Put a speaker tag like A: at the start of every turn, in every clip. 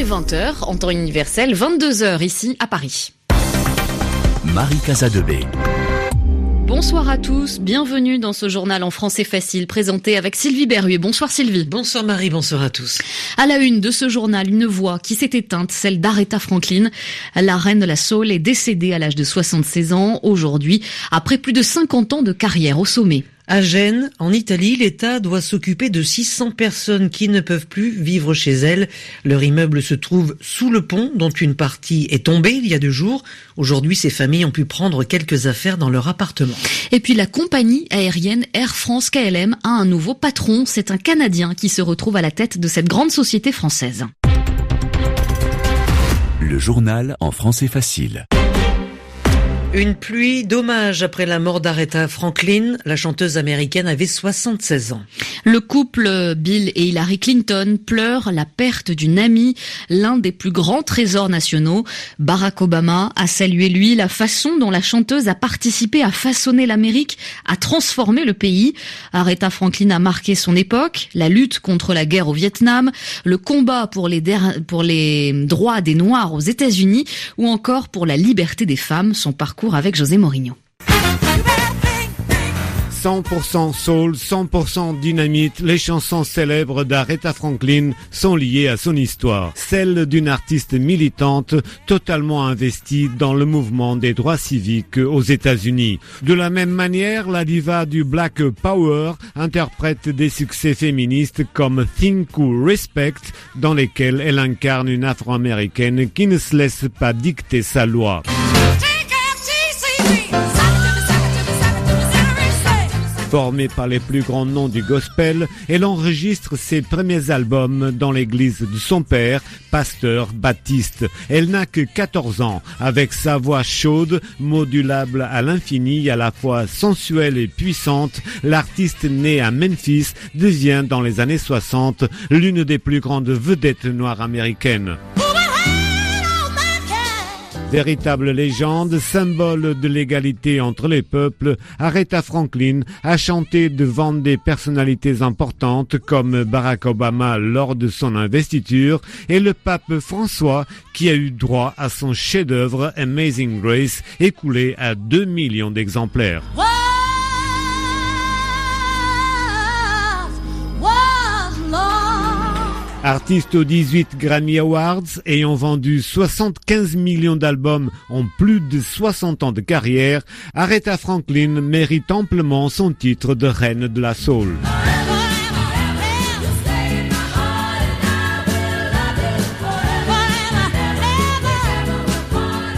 A: est 20h en temps universel, 22h ici à Paris.
B: Marie Casadebé.
A: Bonsoir à tous, bienvenue dans ce journal en français facile présenté avec Sylvie Berruet. Bonsoir Sylvie.
C: Bonsoir Marie, bonsoir à tous.
A: À la une de ce journal, une voix qui s'est éteinte, celle d'Aretha Franklin. La reine de la soul est décédée à l'âge de 76 ans aujourd'hui, après plus de 50 ans de carrière au sommet.
C: À Gênes, en Italie, l'État doit s'occuper de 600 personnes qui ne peuvent plus vivre chez elles. Leur immeuble se trouve sous le pont, dont une partie est tombée il y a deux jours. Aujourd'hui, ces familles ont pu prendre quelques affaires dans leur appartement.
A: Et puis la compagnie aérienne Air France KLM a un nouveau patron. C'est un Canadien qui se retrouve à la tête de cette grande société française.
B: Le journal en français facile.
C: Une pluie d'hommage après la mort d'Aretha Franklin. La chanteuse américaine avait 76 ans.
A: Le couple Bill et Hillary Clinton pleure la perte d'une amie, l'un des plus grands trésors nationaux. Barack Obama a salué lui la façon dont la chanteuse a participé à façonner l'Amérique, à transformer le pays. Aretha Franklin a marqué son époque, la lutte contre la guerre au Vietnam, le combat pour les, pour les droits des Noirs aux États-Unis ou encore pour la liberté des femmes. Son parcours avec José Mourinho.
D: 100% soul, 100% dynamite, les chansons célèbres d'Aretha Franklin sont liées à son histoire, celle d'une artiste militante totalement investie dans le mouvement des droits civiques aux États-Unis. De la même manière, la diva du Black Power interprète des succès féministes comme Think ou Respect, dans lesquels elle incarne une afro-américaine qui ne se laisse pas dicter sa loi. Formée par les plus grands noms du gospel, elle enregistre ses premiers albums dans l'église de son père, pasteur baptiste. Elle n'a que 14 ans. Avec sa voix chaude, modulable à l'infini, à la fois sensuelle et puissante, l'artiste née à Memphis devient dans les années 60 l'une des plus grandes vedettes noires américaines. Véritable légende, symbole de l'égalité entre les peuples, Aretha Franklin a chanté devant des personnalités importantes comme Barack Obama lors de son investiture et le pape François qui a eu droit à son chef-d'œuvre Amazing Grace écoulé à 2 millions d'exemplaires. Artiste aux 18 Grammy Awards, ayant vendu 75 millions d'albums en plus de 60 ans de carrière, Aretha Franklin mérite amplement son titre de reine de la soul.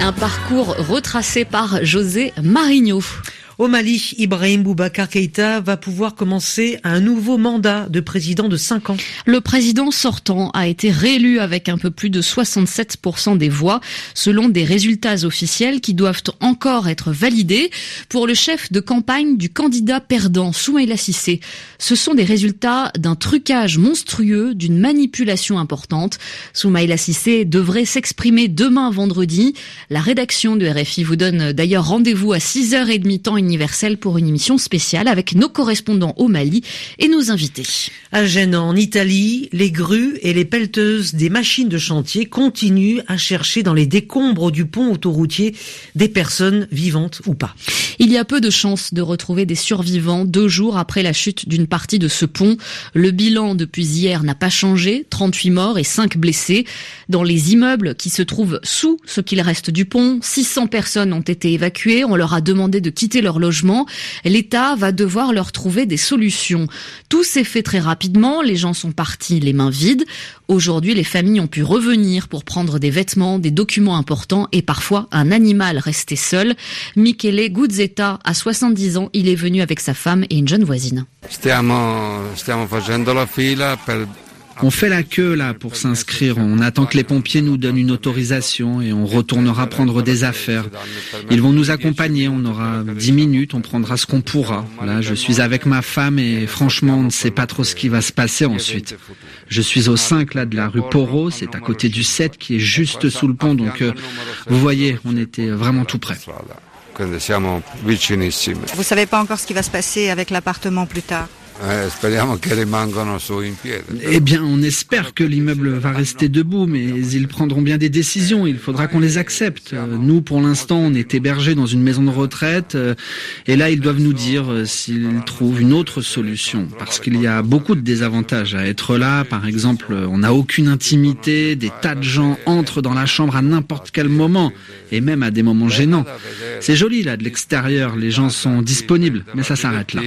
A: Un parcours retracé par José Marigno.
C: Au Mali, Ibrahim Boubacar Keïta va pouvoir commencer un nouveau mandat de président de 5 ans.
A: Le président sortant a été réélu avec un peu plus de 67% des voix, selon des résultats officiels qui doivent encore être validés. Pour le chef de campagne du candidat perdant, Soumaïla Sissé, ce sont des résultats d'un trucage monstrueux, d'une manipulation importante. Soumaïla Sissé devrait s'exprimer demain vendredi. La rédaction de RFI vous donne d'ailleurs rendez-vous à 6h30 temps universel pour une émission spéciale avec nos correspondants au Mali et nos invités.
C: À Gênes, en Italie, les grues et les pelleteuses des machines de chantier continuent à chercher dans les décombres du pont autoroutier des personnes vivantes ou pas.
A: Il y a peu de chances de retrouver des survivants deux jours après la chute d'une partie de ce pont. Le bilan depuis hier n'a pas changé, 38 morts et 5 blessés. Dans les immeubles qui se trouvent sous ce qu'il reste du pont, 600 personnes ont été évacuées. On leur a demandé de quitter leur logement. L'État va devoir leur trouver des solutions. Tout s'est fait très rapidement, les gens sont partis les mains vides. Aujourd'hui, les familles ont pu revenir pour prendre des vêtements, des documents importants et parfois un animal resté seul. Michele Guzzetta a 70 ans, il est venu avec sa femme et une jeune voisine.
E: On fait la queue là pour s'inscrire. On attend que les pompiers nous donnent une autorisation et on retournera prendre des affaires. Ils vont nous accompagner. On aura dix minutes. On prendra ce qu'on pourra. Là, je suis avec ma femme et franchement, on ne sait pas trop ce qui va se passer ensuite. Je suis au 5 là de la rue Poro. C'est à côté du 7 qui est juste sous le pont. Donc, euh, vous voyez, on était vraiment tout près.
F: Vous savez pas encore ce qui va se passer avec l'appartement plus tard
E: Eh bien, on espère que l'immeuble va rester debout, mais ils prendront bien des décisions. Il faudra qu'on les accepte. Nous, pour l'instant, on est hébergés dans une maison de retraite, et là, ils doivent nous dire s'ils trouvent une autre solution, parce qu'il y a beaucoup de désavantages à être là. Par exemple, on n'a aucune intimité, des tas de gens entrent dans la chambre à n'importe quel moment, et même à des moments gênants. C'est joli là de l'extérieur, les gens sont disponibles, mais ça s'arrête là.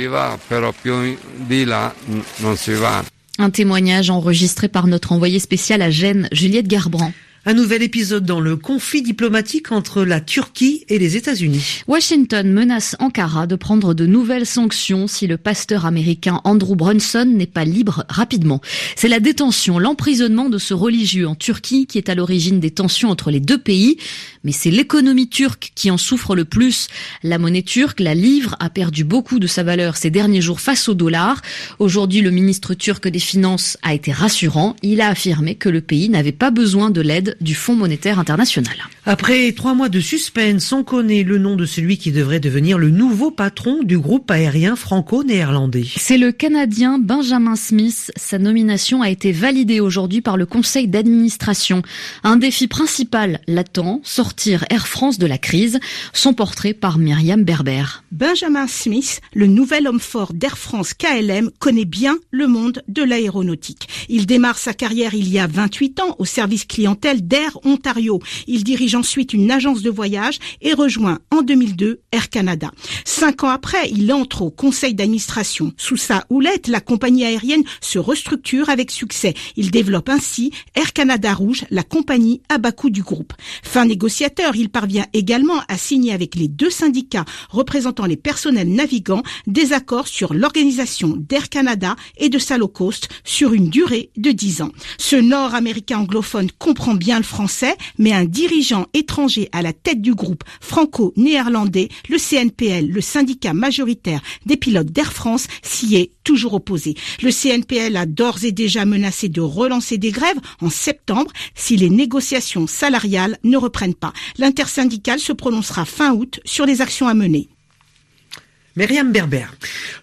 A: Un témoignage enregistré par notre envoyé spécial à Gênes, Juliette Garbrand.
C: Un nouvel épisode dans le conflit diplomatique entre la Turquie et les États-Unis.
A: Washington menace Ankara de prendre de nouvelles sanctions si le pasteur américain Andrew Brunson n'est pas libre rapidement. C'est la détention, l'emprisonnement de ce religieux en Turquie qui est à l'origine des tensions entre les deux pays. Mais c'est l'économie turque qui en souffre le plus. La monnaie turque, la livre, a perdu beaucoup de sa valeur ces derniers jours face au dollar. Aujourd'hui, le ministre turc des Finances a été rassurant. Il a affirmé que le pays n'avait pas besoin de l'aide du Fonds monétaire international.
C: Après trois mois de suspense, on connaît le nom de celui qui devrait devenir le nouveau patron du groupe aérien franco-néerlandais.
A: C'est le Canadien Benjamin Smith. Sa nomination a été validée aujourd'hui par le conseil d'administration. Un défi principal l'attend, sortir Air France de la crise. Son portrait par Myriam Berber.
F: Benjamin Smith, le nouvel homme fort d'Air France KLM, connaît bien le monde de l'aéronautique. Il démarre sa carrière il y a 28 ans au service clientèle d'Air Ontario. Il dirige ensuite une agence de voyage et rejoint en 2002 Air Canada. Cinq ans après, il entre au conseil d'administration. Sous sa houlette, la compagnie aérienne se restructure avec succès. Il développe ainsi Air Canada Rouge, la compagnie à bas coût du groupe. Fin négociateur, il parvient également à signer avec les deux syndicats représentant les personnels navigants des accords sur l'organisation d'Air Canada et de sa low cost sur une durée de dix ans. Ce Nord-américain anglophone comprend bien français, mais un dirigeant étranger à la tête du groupe franco-néerlandais, le CNPL, le syndicat majoritaire des pilotes d'Air France, s'y est toujours opposé. Le CNPL a d'ores et déjà menacé de relancer des grèves en septembre si les négociations salariales ne reprennent pas. L'intersyndicale se prononcera fin août sur les actions à mener.
C: Myriam Berber.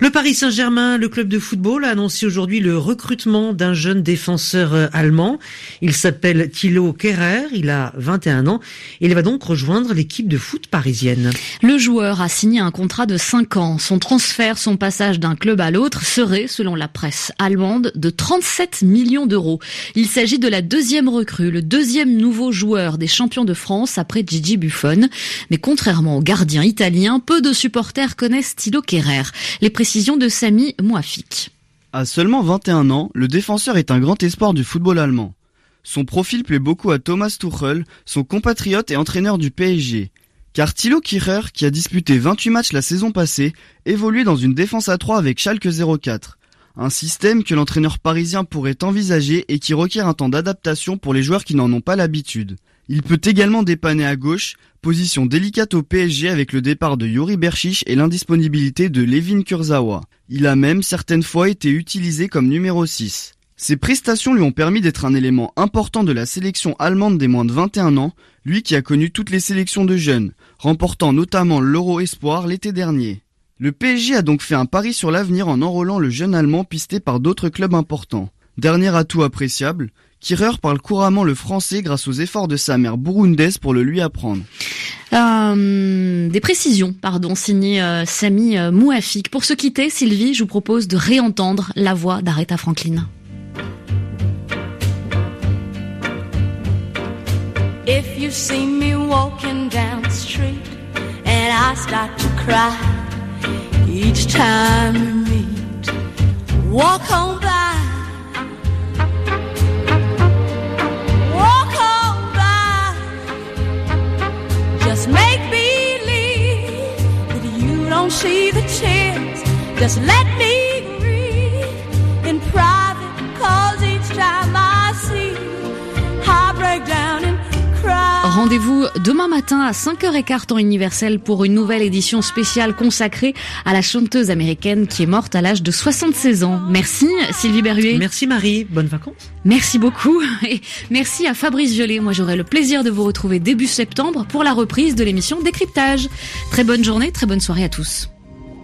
C: Le Paris Saint-Germain, le club de football, a annoncé aujourd'hui le recrutement d'un jeune défenseur euh, allemand. Il s'appelle Thilo Kerrer, il a 21 ans et il va donc rejoindre l'équipe de foot parisienne.
A: Le joueur a signé un contrat de 5 ans. Son transfert, son passage d'un club à l'autre serait, selon la presse allemande, de 37 millions d'euros. Il s'agit de la deuxième recrue, le deuxième nouveau joueur des champions de France après Gigi Buffon. Mais contrairement au gardien italien, peu de supporters connaissent Thilo Kerrer. Les précisions de Samy Mouafik.
G: À seulement 21 ans, le défenseur est un grand espoir du football allemand. Son profil plaît beaucoup à Thomas Tuchel, son compatriote et entraîneur du PSG. Car Thilo Kerrer, qui a disputé 28 matchs la saison passée, évoluait dans une défense à 3 avec Schalke 04. Un système que l'entraîneur parisien pourrait envisager et qui requiert un temps d'adaptation pour les joueurs qui n'en ont pas l'habitude. Il peut également dépanner à gauche, position délicate au PSG avec le départ de Yuri Berchiche et l'indisponibilité de Levin Kurzawa. Il a même certaines fois été utilisé comme numéro 6. Ses prestations lui ont permis d'être un élément important de la sélection allemande des moins de 21 ans, lui qui a connu toutes les sélections de jeunes, remportant notamment l'Euro Espoir l'été dernier. Le PSG a donc fait un pari sur l'avenir en enrôlant le jeune allemand pisté par d'autres clubs importants. Dernier atout appréciable, Kirer parle couramment le français grâce aux efforts de sa mère burundaise pour le lui apprendre.
A: Euh, des précisions, pardon, signé euh, Samy euh, Mouafik. Pour se quitter, Sylvie, je vous propose de réentendre la voix d'Aretha Franklin. If you see me walking down the street and I start to cry each time we meet, walk on Just let me grieve in private, cause each time I see I break down and cry. Rendez-vous demain matin à 5h15 temps universel pour une nouvelle édition spéciale consacrée à la chanteuse américaine qui est morte à l'âge de 76 ans. Merci Sylvie Berruet.
C: Merci Marie, bonnes vacances.
A: Merci beaucoup et merci à Fabrice Violet. Moi j'aurai le plaisir de vous retrouver début septembre pour la reprise de l'émission Décryptage. Très bonne journée, très bonne soirée à tous.